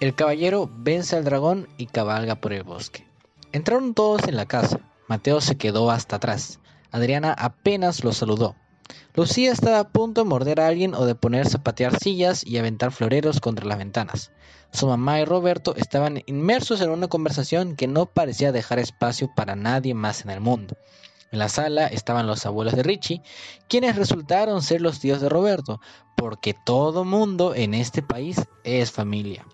El caballero vence al dragón y cabalga por el bosque. Entraron todos en la casa. Mateo se quedó hasta atrás. Adriana apenas lo saludó. Lucía estaba a punto de morder a alguien o de ponerse a patear sillas y aventar floreros contra las ventanas. Su mamá y Roberto estaban inmersos en una conversación que no parecía dejar espacio para nadie más en el mundo. En la sala estaban los abuelos de Richie, quienes resultaron ser los tíos de Roberto, porque todo mundo en este país es familia.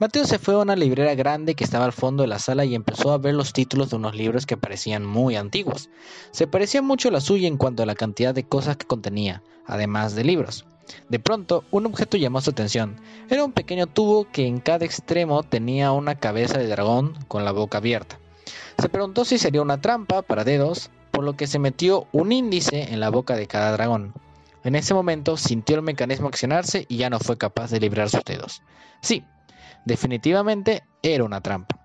Mateo se fue a una librera grande que estaba al fondo de la sala y empezó a ver los títulos de unos libros que parecían muy antiguos. Se parecía mucho a la suya en cuanto a la cantidad de cosas que contenía, además de libros. De pronto, un objeto llamó su atención. Era un pequeño tubo que en cada extremo tenía una cabeza de dragón con la boca abierta. Se preguntó si sería una trampa para dedos, por lo que se metió un índice en la boca de cada dragón. En ese momento sintió el mecanismo accionarse y ya no fue capaz de librar sus dedos. Sí, Definitivamente era una trampa.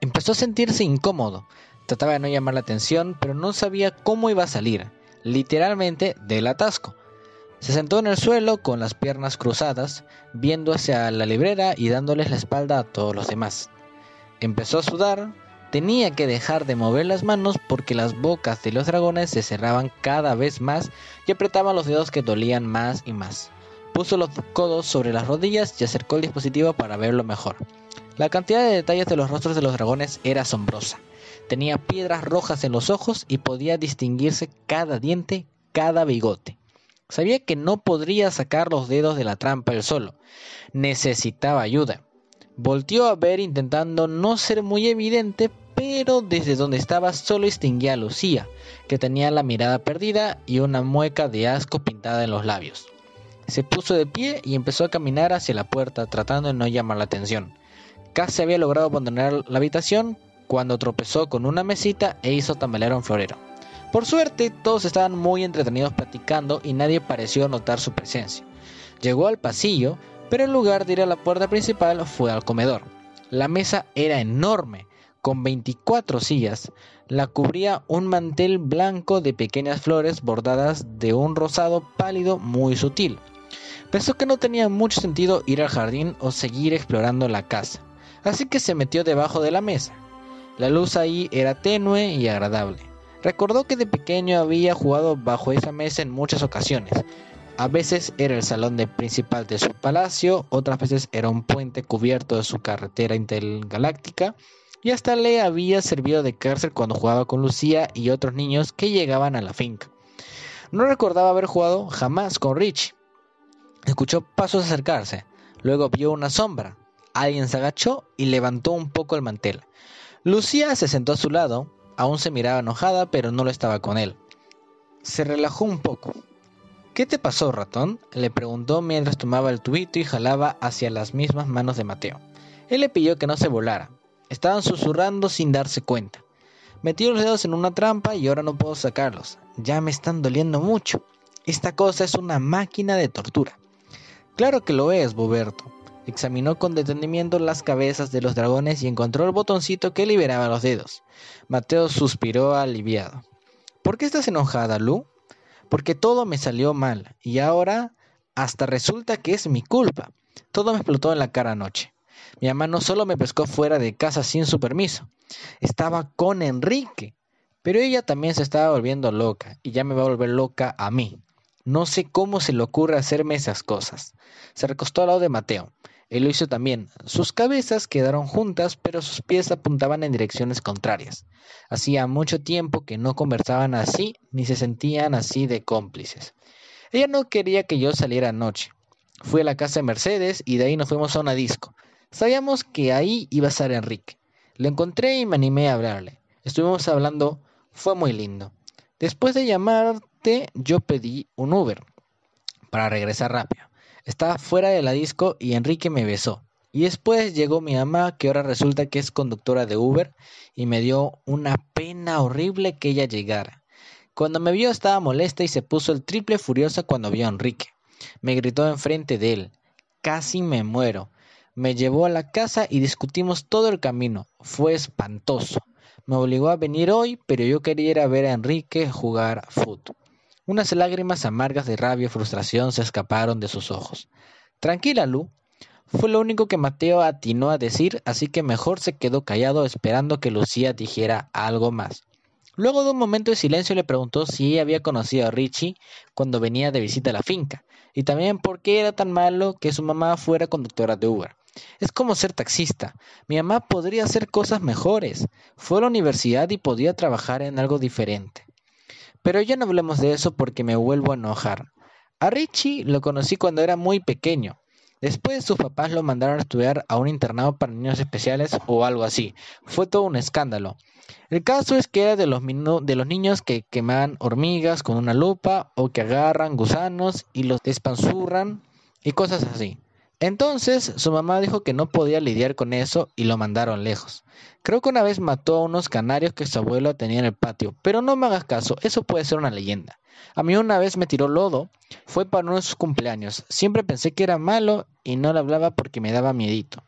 Empezó a sentirse incómodo. Trataba de no llamar la atención, pero no sabía cómo iba a salir, literalmente del atasco. Se sentó en el suelo con las piernas cruzadas, viendo hacia la librera y dándoles la espalda a todos los demás. Empezó a sudar, tenía que dejar de mover las manos porque las bocas de los dragones se cerraban cada vez más y apretaban los dedos que dolían más y más. Puso los codos sobre las rodillas y acercó el dispositivo para verlo mejor. La cantidad de detalles de los rostros de los dragones era asombrosa. Tenía piedras rojas en los ojos y podía distinguirse cada diente, cada bigote. Sabía que no podría sacar los dedos de la trampa él solo. Necesitaba ayuda. Volteó a ver intentando no ser muy evidente, pero desde donde estaba solo distinguía a Lucía, que tenía la mirada perdida y una mueca de asco pintada en los labios. Se puso de pie y empezó a caminar hacia la puerta, tratando de no llamar la atención. Casi había logrado abandonar la habitación cuando tropezó con una mesita e hizo tambalear un florero. Por suerte, todos estaban muy entretenidos platicando y nadie pareció notar su presencia. Llegó al pasillo, pero en lugar de ir a la puerta principal fue al comedor. La mesa era enorme, con 24 sillas. La cubría un mantel blanco de pequeñas flores bordadas de un rosado pálido muy sutil. Pensó que no tenía mucho sentido ir al jardín o seguir explorando la casa, así que se metió debajo de la mesa. La luz ahí era tenue y agradable. Recordó que de pequeño había jugado bajo esa mesa en muchas ocasiones. A veces era el salón principal de su palacio, otras veces era un puente cubierto de su carretera intergaláctica, y hasta le había servido de cárcel cuando jugaba con Lucía y otros niños que llegaban a la finca. No recordaba haber jugado jamás con Richie, Escuchó pasos acercarse, luego vio una sombra. Alguien se agachó y levantó un poco el mantel. Lucía se sentó a su lado, aún se miraba enojada, pero no lo estaba con él. Se relajó un poco. ¿Qué te pasó, ratón? le preguntó mientras tomaba el tubito y jalaba hacia las mismas manos de Mateo. Él le pidió que no se volara. Estaban susurrando sin darse cuenta. Metí los dedos en una trampa y ahora no puedo sacarlos. Ya me están doliendo mucho. Esta cosa es una máquina de tortura. Claro que lo es, Boberto. Examinó con detenimiento las cabezas de los dragones y encontró el botoncito que liberaba los dedos. Mateo suspiró aliviado. ¿Por qué estás enojada, Lu? Porque todo me salió mal y ahora hasta resulta que es mi culpa. Todo me explotó en la cara anoche. Mi mamá no solo me pescó fuera de casa sin su permiso, estaba con Enrique. Pero ella también se estaba volviendo loca y ya me va a volver loca a mí. No sé cómo se le ocurre hacerme esas cosas. Se recostó al lado de Mateo. Él lo hizo también. Sus cabezas quedaron juntas, pero sus pies apuntaban en direcciones contrarias. Hacía mucho tiempo que no conversaban así, ni se sentían así de cómplices. Ella no quería que yo saliera anoche. Fui a la casa de Mercedes y de ahí nos fuimos a una disco. Sabíamos que ahí iba a estar Enrique. Lo encontré y me animé a hablarle. Estuvimos hablando, fue muy lindo. Después de yo pedí un Uber para regresar rápido. Estaba fuera de la disco y Enrique me besó. Y después llegó mi mamá, que ahora resulta que es conductora de Uber, y me dio una pena horrible que ella llegara. Cuando me vio estaba molesta y se puso el triple furiosa cuando vio a Enrique. Me gritó enfrente de él. Casi me muero. Me llevó a la casa y discutimos todo el camino. Fue espantoso. Me obligó a venir hoy, pero yo quería ir a ver a Enrique jugar fútbol. Unas lágrimas amargas de rabia y frustración se escaparon de sus ojos. Tranquila, Lu. Fue lo único que Mateo atinó a decir, así que mejor se quedó callado esperando que Lucía dijera algo más. Luego de un momento de silencio le preguntó si había conocido a Richie cuando venía de visita a la finca, y también por qué era tan malo que su mamá fuera conductora de Uber. Es como ser taxista. Mi mamá podría hacer cosas mejores. Fue a la universidad y podía trabajar en algo diferente. Pero ya no hablemos de eso porque me vuelvo a enojar. A Richie lo conocí cuando era muy pequeño. Después sus papás lo mandaron a estudiar a un internado para niños especiales o algo así. Fue todo un escándalo. El caso es que era de los, de los niños que queman hormigas con una lupa o que agarran gusanos y los despanzurran y cosas así. Entonces su mamá dijo que no podía lidiar con eso y lo mandaron lejos. Creo que una vez mató a unos canarios que su abuelo tenía en el patio, pero no me hagas caso, eso puede ser una leyenda. A mí una vez me tiró lodo, fue para uno de sus cumpleaños. Siempre pensé que era malo y no le hablaba porque me daba miedito.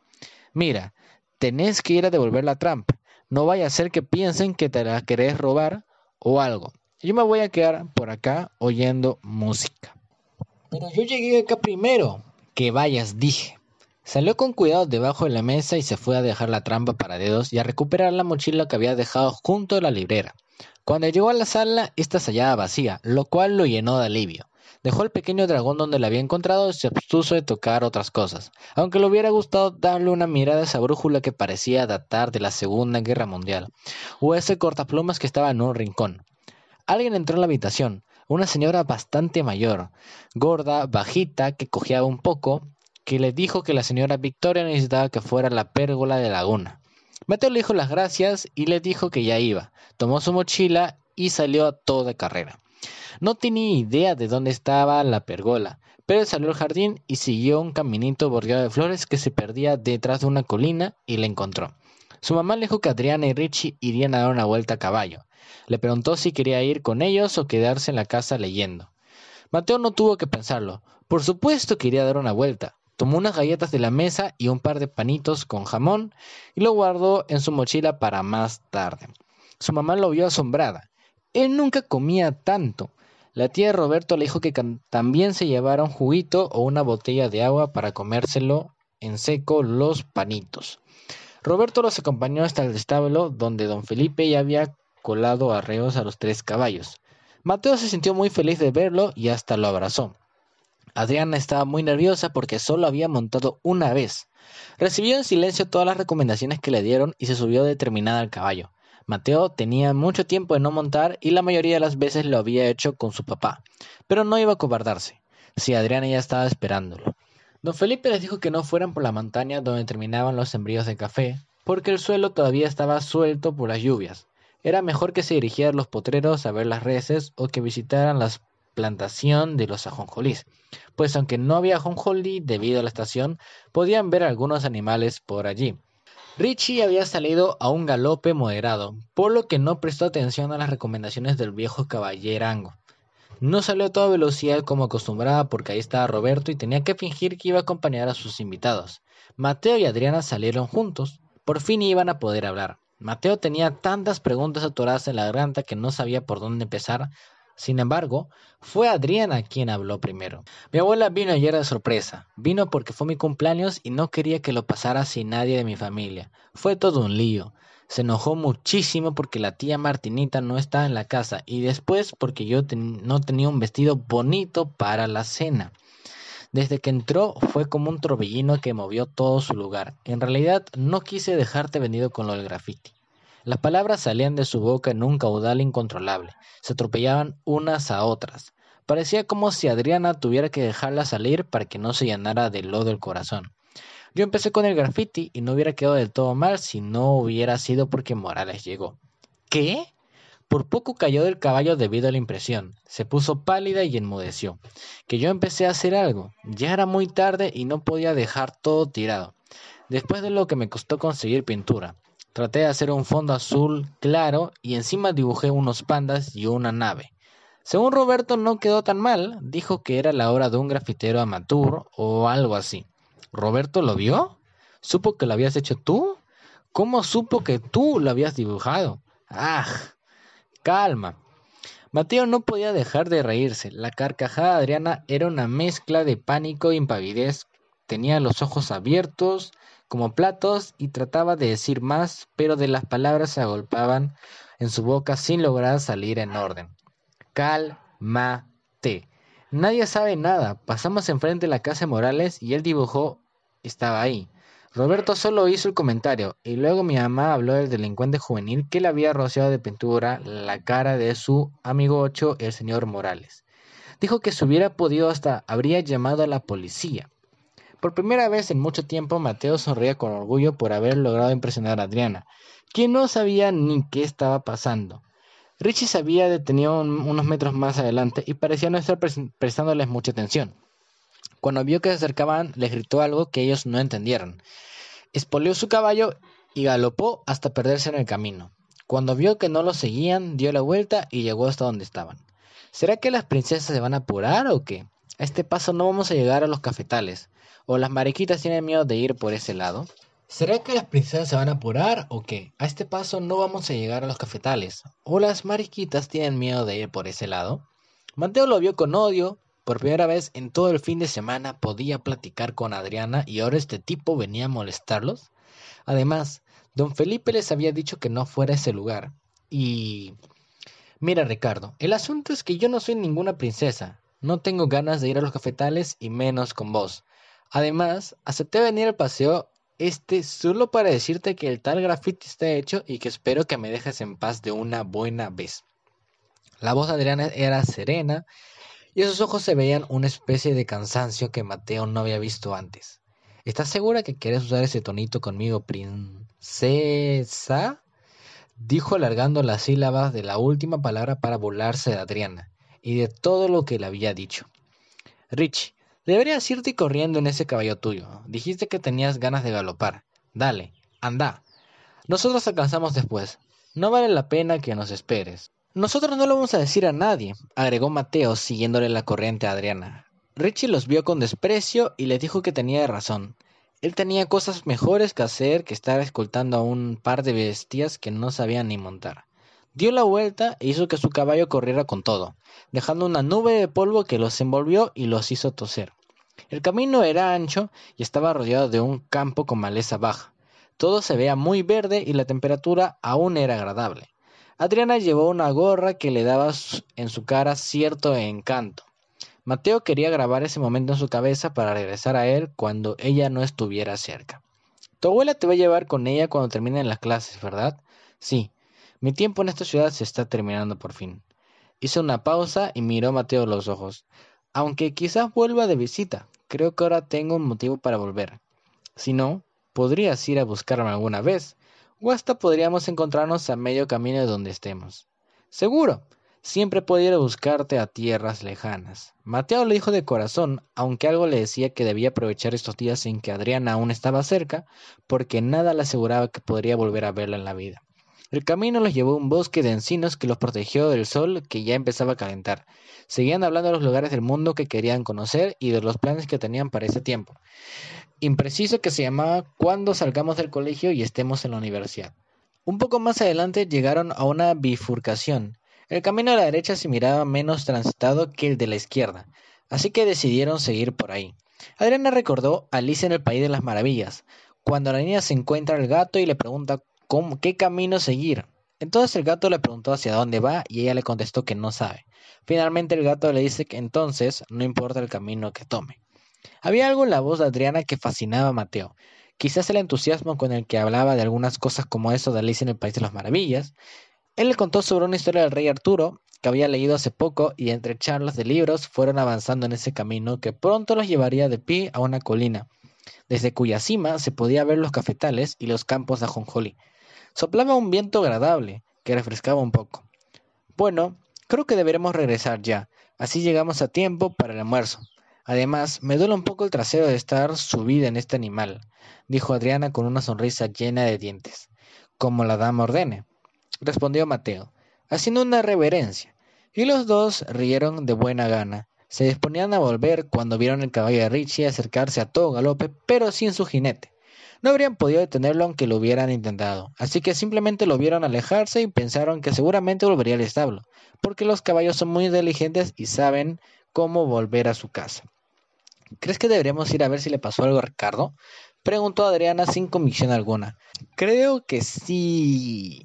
Mira, tenés que ir a devolver la trampa. No vaya a ser que piensen que te la querés robar o algo. Yo me voy a quedar por acá oyendo música. Pero yo llegué acá primero. Que vayas, dije. Salió con cuidado debajo de la mesa y se fue a dejar la trampa para dedos y a recuperar la mochila que había dejado junto a la librera. Cuando llegó a la sala, esta se hallaba vacía, lo cual lo llenó de alivio. Dejó el pequeño dragón donde la había encontrado y se abstuso de tocar otras cosas, aunque le hubiera gustado darle una mirada a esa brújula que parecía datar de la Segunda Guerra Mundial, o ese cortaplumas que estaba en un rincón. Alguien entró en la habitación, una señora bastante mayor, gorda, bajita, que cojeaba un poco, que le dijo que la señora Victoria necesitaba que fuera la pérgola de laguna. Mateo le dijo las gracias y le dijo que ya iba. Tomó su mochila y salió a toda carrera. No tenía idea de dónde estaba la pergola, pero salió al jardín y siguió un caminito bordeado de flores que se perdía detrás de una colina y la encontró. Su mamá le dijo que Adriana y Richie irían a dar una vuelta a caballo. Le preguntó si quería ir con ellos o quedarse en la casa leyendo. Mateo no tuvo que pensarlo. Por supuesto que iría dar una vuelta. Tomó unas galletas de la mesa y un par de panitos con jamón y lo guardó en su mochila para más tarde. Su mamá lo vio asombrada. Él nunca comía tanto. La tía de Roberto le dijo que también se llevara un juguito o una botella de agua para comérselo en seco los panitos. Roberto los acompañó hasta el establo donde don Felipe ya había colado arreos a los tres caballos. Mateo se sintió muy feliz de verlo y hasta lo abrazó. Adriana estaba muy nerviosa porque solo había montado una vez. Recibió en silencio todas las recomendaciones que le dieron y se subió determinada al caballo. Mateo tenía mucho tiempo de no montar y la mayoría de las veces lo había hecho con su papá, pero no iba a cobardarse, si Adriana ya estaba esperándolo. Don Felipe les dijo que no fueran por la montaña donde terminaban los sembríos de café, porque el suelo todavía estaba suelto por las lluvias. Era mejor que se dirigieran los potreros a ver las reses o que visitaran las plantación de los ajonjolís, pues aunque no había ajonjolí debido a la estación, podían ver algunos animales por allí. Richie había salido a un galope moderado, por lo que no prestó atención a las recomendaciones del viejo caballerango. No salió a toda velocidad como acostumbraba porque ahí estaba Roberto y tenía que fingir que iba a acompañar a sus invitados. Mateo y Adriana salieron juntos. Por fin iban a poder hablar. Mateo tenía tantas preguntas atoradas en la garganta que no sabía por dónde empezar, sin embargo, fue Adriana quien habló primero. Mi abuela vino ayer de sorpresa. Vino porque fue mi cumpleaños y no quería que lo pasara sin nadie de mi familia. Fue todo un lío. Se enojó muchísimo porque la tía Martinita no estaba en la casa y después porque yo no tenía un vestido bonito para la cena. Desde que entró fue como un torbellino que movió todo su lugar. En realidad no quise dejarte venido con lo del graffiti. Las palabras salían de su boca en un caudal incontrolable, se atropellaban unas a otras. Parecía como si Adriana tuviera que dejarla salir para que no se llenara de lodo el corazón. Yo empecé con el graffiti y no hubiera quedado del todo mal si no hubiera sido porque Morales llegó. ¿Qué? Por poco cayó del caballo debido a la impresión. Se puso pálida y enmudeció. Que yo empecé a hacer algo. Ya era muy tarde y no podía dejar todo tirado. Después de lo que me costó conseguir pintura, Traté de hacer un fondo azul claro y encima dibujé unos pandas y una nave. Según Roberto no quedó tan mal, dijo que era la obra de un grafitero amateur o algo así. ¿Roberto lo vio? ¿Supo que lo habías hecho tú? ¿Cómo supo que tú lo habías dibujado? ¡Ah! Calma. Mateo no podía dejar de reírse. La carcajada de Adriana era una mezcla de pánico e impavidez Tenía los ojos abiertos como platos y trataba de decir más, pero de las palabras se agolpaban en su boca sin lograr salir en orden. Cálmate. Nadie sabe nada. Pasamos enfrente de la casa de Morales y él dibujó estaba ahí. Roberto solo hizo el comentario y luego mi mamá habló del delincuente juvenil que le había rociado de pintura la cara de su amigo ocho, el señor Morales. Dijo que si hubiera podido hasta habría llamado a la policía. Por primera vez en mucho tiempo Mateo sonría con orgullo por haber logrado impresionar a Adriana, quien no sabía ni qué estaba pasando. Richie se había detenido unos metros más adelante y parecía no estar prestándoles mucha atención. Cuando vio que se acercaban, les gritó algo que ellos no entendieron. Espoleó su caballo y galopó hasta perderse en el camino. Cuando vio que no lo seguían, dio la vuelta y llegó hasta donde estaban. ¿Será que las princesas se van a apurar o qué? A este paso no vamos a llegar a los cafetales. ¿O las mariquitas tienen miedo de ir por ese lado? ¿Será que las princesas se van a apurar o qué? A este paso no vamos a llegar a los cafetales. ¿O las mariquitas tienen miedo de ir por ese lado? Mateo lo vio con odio, por primera vez en todo el fin de semana podía platicar con Adriana y ahora este tipo venía a molestarlos. Además, don Felipe les había dicho que no fuera a ese lugar. Y... Mira, Ricardo, el asunto es que yo no soy ninguna princesa. No tengo ganas de ir a los cafetales y menos con vos. Además, acepté venir al paseo este solo para decirte que el tal graffiti está hecho y que espero que me dejes en paz de una buena vez. La voz de Adriana era serena y en sus ojos se veían una especie de cansancio que Mateo no había visto antes. ¿Estás segura que quieres usar ese tonito conmigo, princesa? dijo alargando las sílabas de la última palabra para burlarse de Adriana y de todo lo que le había dicho. Rich, deberías irte corriendo en ese caballo tuyo. Dijiste que tenías ganas de galopar. Dale, anda. Nosotros alcanzamos después. No vale la pena que nos esperes. Nosotros no lo vamos a decir a nadie, agregó Mateo siguiéndole la corriente a Adriana. Richie los vio con desprecio y les dijo que tenía razón. Él tenía cosas mejores que hacer que estar escoltando a un par de bestias que no sabían ni montar. Dio la vuelta e hizo que su caballo corriera con todo, dejando una nube de polvo que los envolvió y los hizo toser. El camino era ancho y estaba rodeado de un campo con maleza baja. Todo se veía muy verde y la temperatura aún era agradable. Adriana llevó una gorra que le daba en su cara cierto encanto. Mateo quería grabar ese momento en su cabeza para regresar a él cuando ella no estuviera cerca. Tu abuela te va a llevar con ella cuando terminen las clases, ¿verdad? Sí. Mi tiempo en esta ciudad se está terminando por fin. Hizo una pausa y miró a Mateo los ojos. Aunque quizás vuelva de visita, creo que ahora tengo un motivo para volver. Si no, podrías ir a buscarme alguna vez o hasta podríamos encontrarnos a medio camino de donde estemos. Seguro, siempre puedo ir a buscarte a tierras lejanas. Mateo le dijo de corazón, aunque algo le decía que debía aprovechar estos días en que Adriana aún estaba cerca, porque nada le aseguraba que podría volver a verla en la vida. El camino los llevó a un bosque de encinos que los protegió del sol que ya empezaba a calentar. Seguían hablando de los lugares del mundo que querían conocer y de los planes que tenían para ese tiempo impreciso que se llamaba Cuando salgamos del colegio y estemos en la universidad. Un poco más adelante llegaron a una bifurcación. El camino a la derecha se miraba menos transitado que el de la izquierda, así que decidieron seguir por ahí. Adriana recordó a Alicia en el País de las Maravillas, cuando la niña se encuentra al gato y le pregunta qué camino seguir. Entonces el gato le preguntó hacia dónde va y ella le contestó que no sabe. Finalmente el gato le dice que entonces no importa el camino que tome. Había algo en la voz de Adriana que fascinaba a Mateo. Quizás el entusiasmo con el que hablaba de algunas cosas como eso de Alicia en el País de las Maravillas. Él le contó sobre una historia del rey Arturo que había leído hace poco y entre charlas de libros fueron avanzando en ese camino que pronto los llevaría de pie a una colina, desde cuya cima se podía ver los cafetales y los campos de ajonjolí. Soplaba un viento agradable que refrescaba un poco. Bueno, creo que deberemos regresar ya, así llegamos a tiempo para el almuerzo. Además, me duele un poco el trasero de estar subida en este animal, dijo Adriana con una sonrisa llena de dientes. Como la dama ordene, respondió Mateo, haciendo una reverencia, y los dos rieron de buena gana. Se disponían a volver cuando vieron el caballo de Richie acercarse a todo galope, pero sin su jinete. No habrían podido detenerlo aunque lo hubieran intentado, así que simplemente lo vieron alejarse y pensaron que seguramente volvería al establo, porque los caballos son muy inteligentes y saben cómo volver a su casa. ¿Crees que deberíamos ir a ver si le pasó algo a Ricardo? Preguntó Adriana sin convicción alguna. Creo que sí.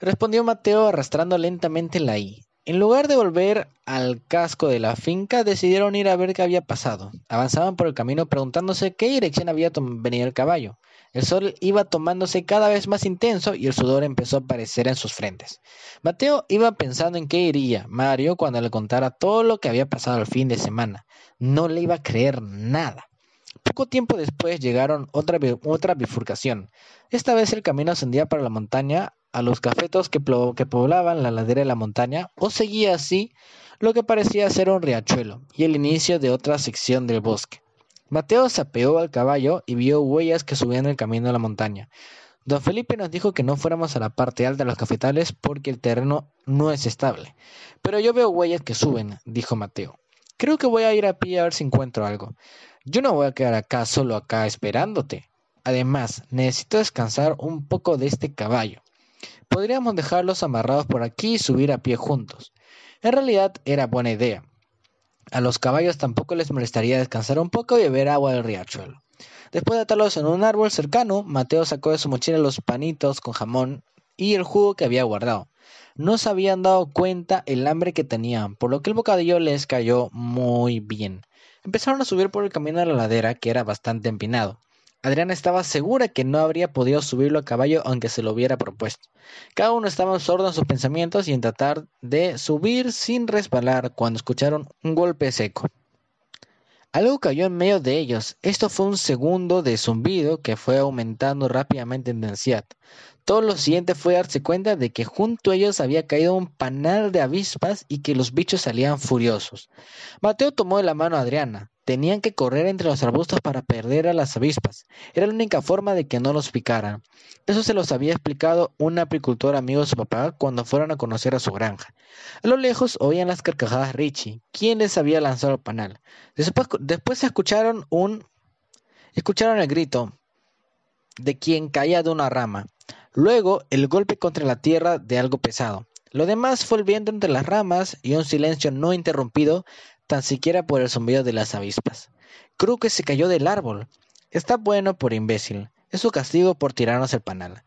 Respondió Mateo arrastrando lentamente la I. En lugar de volver al casco de la finca, decidieron ir a ver qué había pasado. Avanzaban por el camino preguntándose qué dirección había venido el caballo. El sol iba tomándose cada vez más intenso y el sudor empezó a aparecer en sus frentes. Mateo iba pensando en qué iría Mario cuando le contara todo lo que había pasado el fin de semana. No le iba a creer nada. Poco tiempo después llegaron otra, otra bifurcación. Esta vez el camino ascendía para la montaña a los cafetos que, poblaban la ladera de la montaña o seguía así lo que parecía ser un riachuelo y el inicio de otra sección del bosque. Mateo se apeó al caballo y vio huellas que subían el camino a la montaña. Don Felipe nos dijo que no fuéramos a la parte alta de los cafetales porque el terreno no es estable. Pero yo veo huellas que suben, dijo Mateo. Creo que voy a ir a pie a ver si encuentro algo. Yo no voy a quedar acá solo acá esperándote. Además, necesito descansar un poco de este caballo. Podríamos dejarlos amarrados por aquí y subir a pie juntos. En realidad era buena idea. A los caballos tampoco les molestaría descansar un poco y beber agua del riachuelo. Después de atarlos en un árbol cercano, Mateo sacó de su mochila los panitos con jamón y el jugo que había guardado. No se habían dado cuenta el hambre que tenían, por lo que el bocadillo les cayó muy bien. Empezaron a subir por el camino de la ladera, que era bastante empinado. Adriana estaba segura que no habría podido subirlo a caballo aunque se lo hubiera propuesto. Cada uno estaba sordo en sus pensamientos y en tratar de subir sin resbalar cuando escucharon un golpe seco. Algo cayó en medio de ellos. Esto fue un segundo de zumbido que fue aumentando rápidamente en densidad. Todo lo siguiente fue darse cuenta de que junto a ellos había caído un panal de avispas y que los bichos salían furiosos. Mateo tomó de la mano a Adriana. Tenían que correr entre los arbustos para perder a las avispas. Era la única forma de que no los picaran. Eso se los había explicado un apicultor amigo de su papá cuando fueron a conocer a su granja. A lo lejos oían las carcajadas Richie, quien les había lanzado el panal. Después, después escucharon un escucharon el grito de quien caía de una rama. Luego el golpe contra la tierra de algo pesado. Lo demás fue el viento entre las ramas y un silencio no interrumpido tan siquiera por el zumbido de las avispas. Creo que se cayó del árbol. Está bueno por imbécil. Es su castigo por tirarnos el panal.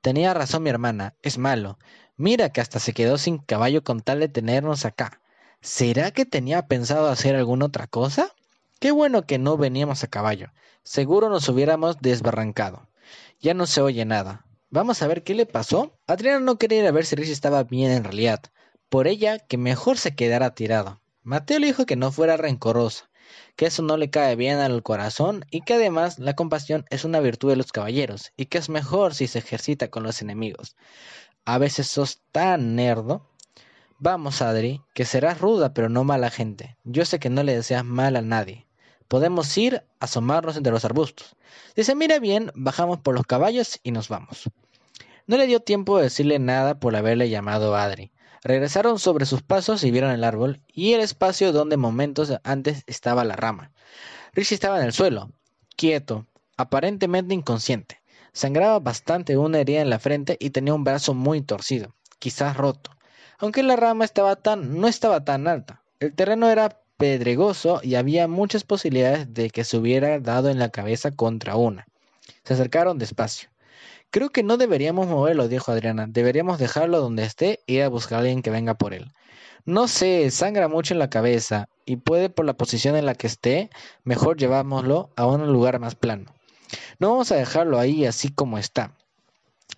Tenía razón mi hermana, es malo. Mira que hasta se quedó sin caballo con tal de tenernos acá. ¿Será que tenía pensado hacer alguna otra cosa? Qué bueno que no veníamos a caballo. Seguro nos hubiéramos desbarrancado. Ya no se oye nada. Vamos a ver qué le pasó. Adriana no quería ir a ver si Richie estaba bien en realidad. Por ella, que mejor se quedara tirado. Mateo le dijo que no fuera rencorosa, que eso no le cae bien al corazón y que además la compasión es una virtud de los caballeros y que es mejor si se ejercita con los enemigos. A veces sos tan nerdo. Vamos, Adri, que serás ruda pero no mala gente. Yo sé que no le deseas mal a nadie. Podemos ir a asomarnos entre los arbustos. Si se mira bien, bajamos por los caballos y nos vamos. No le dio tiempo de decirle nada por haberle llamado Adri. Regresaron sobre sus pasos y vieron el árbol y el espacio donde momentos antes estaba la rama. Richie estaba en el suelo, quieto, aparentemente inconsciente. Sangraba bastante una herida en la frente y tenía un brazo muy torcido, quizás roto. Aunque la rama estaba tan, no estaba tan alta. El terreno era pedregoso y había muchas posibilidades de que se hubiera dado en la cabeza contra una. Se acercaron despacio. Creo que no deberíamos moverlo, dijo Adriana. Deberíamos dejarlo donde esté e ir a buscar a alguien que venga por él. No sé, sangra mucho en la cabeza y puede por la posición en la que esté, mejor llevámoslo a un lugar más plano. No vamos a dejarlo ahí así como está.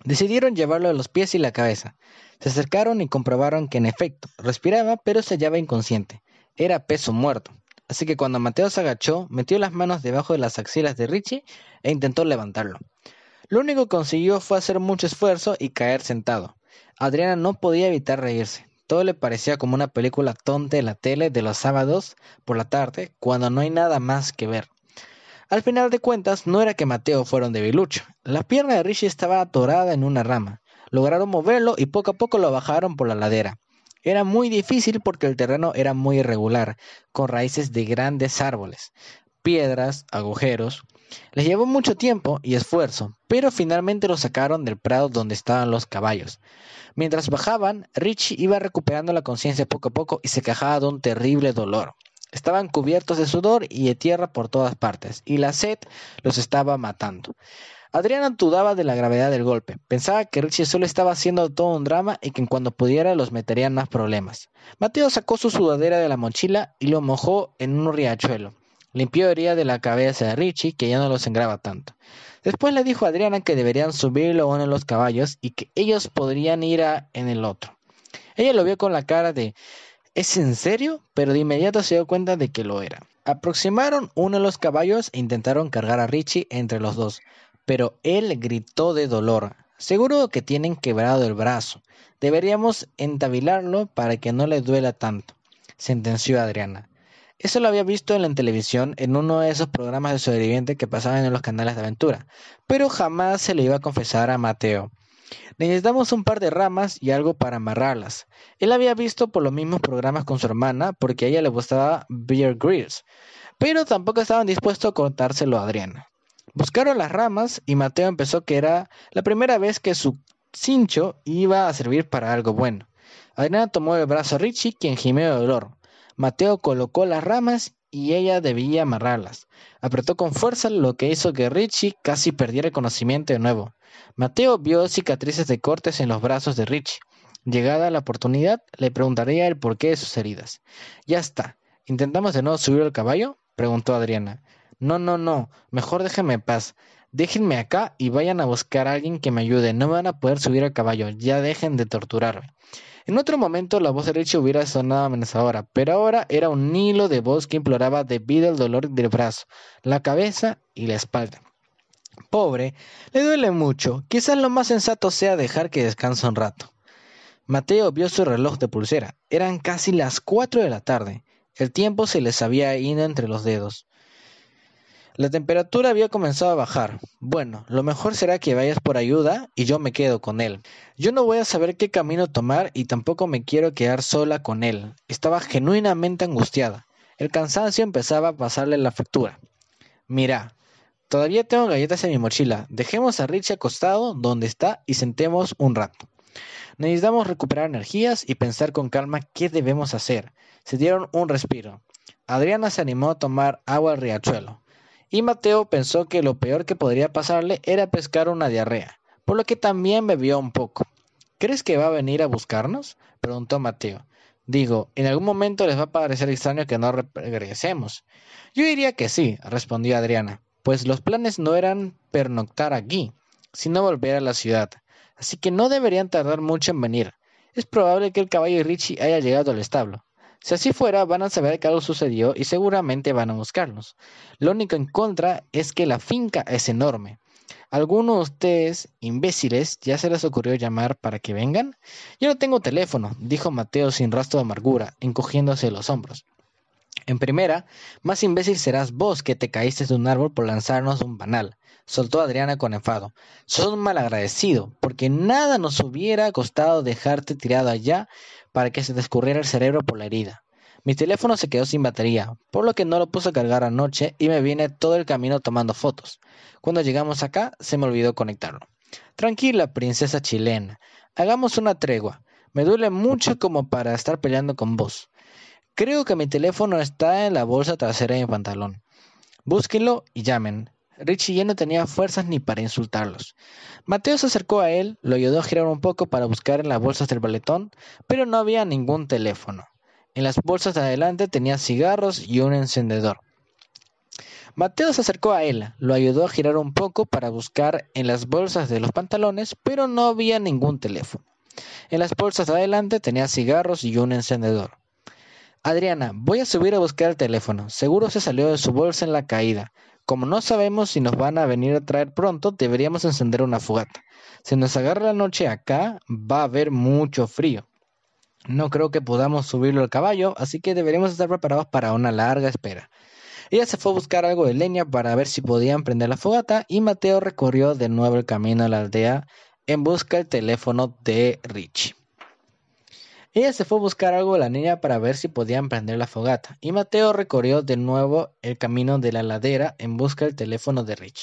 Decidieron llevarlo a los pies y la cabeza. Se acercaron y comprobaron que en efecto respiraba, pero se hallaba inconsciente. Era peso muerto. Así que cuando Mateo se agachó, metió las manos debajo de las axilas de Richie e intentó levantarlo. Lo único que consiguió fue hacer mucho esfuerzo y caer sentado. Adriana no podía evitar reírse. Todo le parecía como una película tonta de la tele de los sábados por la tarde, cuando no hay nada más que ver. Al final de cuentas, no era que Mateo fuera un debilucho. La pierna de Richie estaba atorada en una rama. Lograron moverlo y poco a poco lo bajaron por la ladera. Era muy difícil porque el terreno era muy irregular, con raíces de grandes árboles, piedras, agujeros. Les llevó mucho tiempo y esfuerzo, pero finalmente lo sacaron del prado donde estaban los caballos. Mientras bajaban, Richie iba recuperando la conciencia poco a poco y se quejaba de un terrible dolor. Estaban cubiertos de sudor y de tierra por todas partes, y la sed los estaba matando. Adriana dudaba de la gravedad del golpe. Pensaba que Richie solo estaba haciendo todo un drama y que cuando pudiera los metería en más problemas. Mateo sacó su sudadera de la mochila y lo mojó en un riachuelo. Limpió herida de la cabeza de Richie, que ya no lo sangraba tanto. Después le dijo a Adriana que deberían subirlo uno de los caballos y que ellos podrían ir a, en el otro. Ella lo vio con la cara de ¿Es en serio? Pero de inmediato se dio cuenta de que lo era. Aproximaron uno de los caballos e intentaron cargar a Richie entre los dos, pero él gritó de dolor. Seguro que tienen quebrado el brazo. Deberíamos entabilarlo para que no le duela tanto, sentenció Adriana. Eso lo había visto en la televisión en uno de esos programas de sobreviviente que pasaban en los canales de aventura, pero jamás se le iba a confesar a Mateo. Necesitamos un par de ramas y algo para amarrarlas. Él había visto por los mismos programas con su hermana porque a ella le gustaba Beer Grylls, pero tampoco estaban dispuestos a contárselo a Adriana. Buscaron las ramas y Mateo empezó que era la primera vez que su cincho iba a servir para algo bueno. Adriana tomó el brazo a Richie, quien gimió de dolor. Mateo colocó las ramas y ella debía amarrarlas. Apretó con fuerza lo que hizo que Richie casi perdiera conocimiento de nuevo. Mateo vio cicatrices de cortes en los brazos de Richie. Llegada la oportunidad, le preguntaría el porqué de sus heridas. Ya está. ¿Intentamos de nuevo subir al caballo? preguntó Adriana. No, no, no. Mejor déjenme en paz. Déjenme acá y vayan a buscar a alguien que me ayude. No me van a poder subir al caballo. Ya dejen de torturarme. En otro momento la voz de Richie hubiera sonado amenazadora, pero ahora era un hilo de voz que imploraba debido al dolor del brazo, la cabeza y la espalda. Pobre, le duele mucho. Quizás lo más sensato sea dejar que descanse un rato. Mateo vio su reloj de pulsera. Eran casi las cuatro de la tarde. El tiempo se les había ido entre los dedos. La temperatura había comenzado a bajar. Bueno, lo mejor será que vayas por ayuda y yo me quedo con él. Yo no voy a saber qué camino tomar y tampoco me quiero quedar sola con él. Estaba genuinamente angustiada. El cansancio empezaba a pasarle la factura. Mira, todavía tengo galletas en mi mochila. Dejemos a Richie acostado donde está y sentemos un rato. Necesitamos recuperar energías y pensar con calma qué debemos hacer. Se dieron un respiro. Adriana se animó a tomar agua al riachuelo y Mateo pensó que lo peor que podría pasarle era pescar una diarrea, por lo que también bebió un poco. ¿Crees que va a venir a buscarnos? preguntó Mateo. Digo, en algún momento les va a parecer extraño que no regresemos. Yo diría que sí, respondió Adriana, pues los planes no eran pernoctar aquí, sino volver a la ciudad, así que no deberían tardar mucho en venir. Es probable que el caballo y Richie haya llegado al establo. Si así fuera, van a saber que algo sucedió y seguramente van a buscarlos. Lo único en contra es que la finca es enorme. ¿Alguno de ustedes, imbéciles, ya se les ocurrió llamar para que vengan? Yo no tengo teléfono, dijo Mateo sin rastro de amargura, encogiéndose los hombros. En primera, más imbécil serás vos que te caíste de un árbol por lanzarnos un banal, soltó Adriana con enfado. Sos un malagradecido, porque nada nos hubiera costado dejarte tirado allá para que se te el cerebro por la herida. Mi teléfono se quedó sin batería, por lo que no lo puse a cargar anoche y me vine todo el camino tomando fotos. Cuando llegamos acá, se me olvidó conectarlo. Tranquila, princesa chilena. Hagamos una tregua. Me duele mucho como para estar peleando con vos. Creo que mi teléfono está en la bolsa trasera de mi pantalón. Búsquenlo y llamen. Richie ya no tenía fuerzas ni para insultarlos. Mateo se acercó a él, lo ayudó a girar un poco para buscar en las bolsas del baletón, pero no había ningún teléfono. En las bolsas de adelante tenía cigarros y un encendedor. Mateo se acercó a él, lo ayudó a girar un poco para buscar en las bolsas de los pantalones, pero no había ningún teléfono. En las bolsas de adelante tenía cigarros y un encendedor. Adriana, voy a subir a buscar el teléfono. Seguro se salió de su bolsa en la caída. Como no sabemos si nos van a venir a traer pronto, deberíamos encender una fogata. Si nos agarra la noche acá, va a haber mucho frío. No creo que podamos subirlo al caballo, así que deberíamos estar preparados para una larga espera. Ella se fue a buscar algo de leña para ver si podían prender la fogata y Mateo recorrió de nuevo el camino a la aldea en busca del teléfono de Rich. Ella se fue a buscar algo de la niña para ver si podían prender la fogata, y Mateo recorrió de nuevo el camino de la ladera en busca del teléfono de Rich.